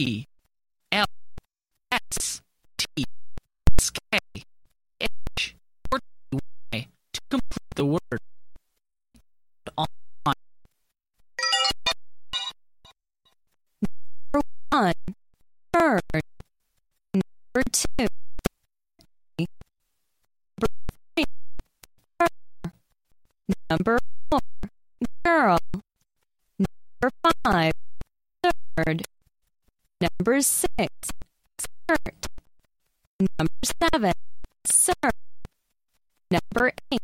E L S T S K H or Y to complete the word. Number one, turn. Number two. Number four, girl. Number five, Number six, skirt. Number seven, sir. Number eight,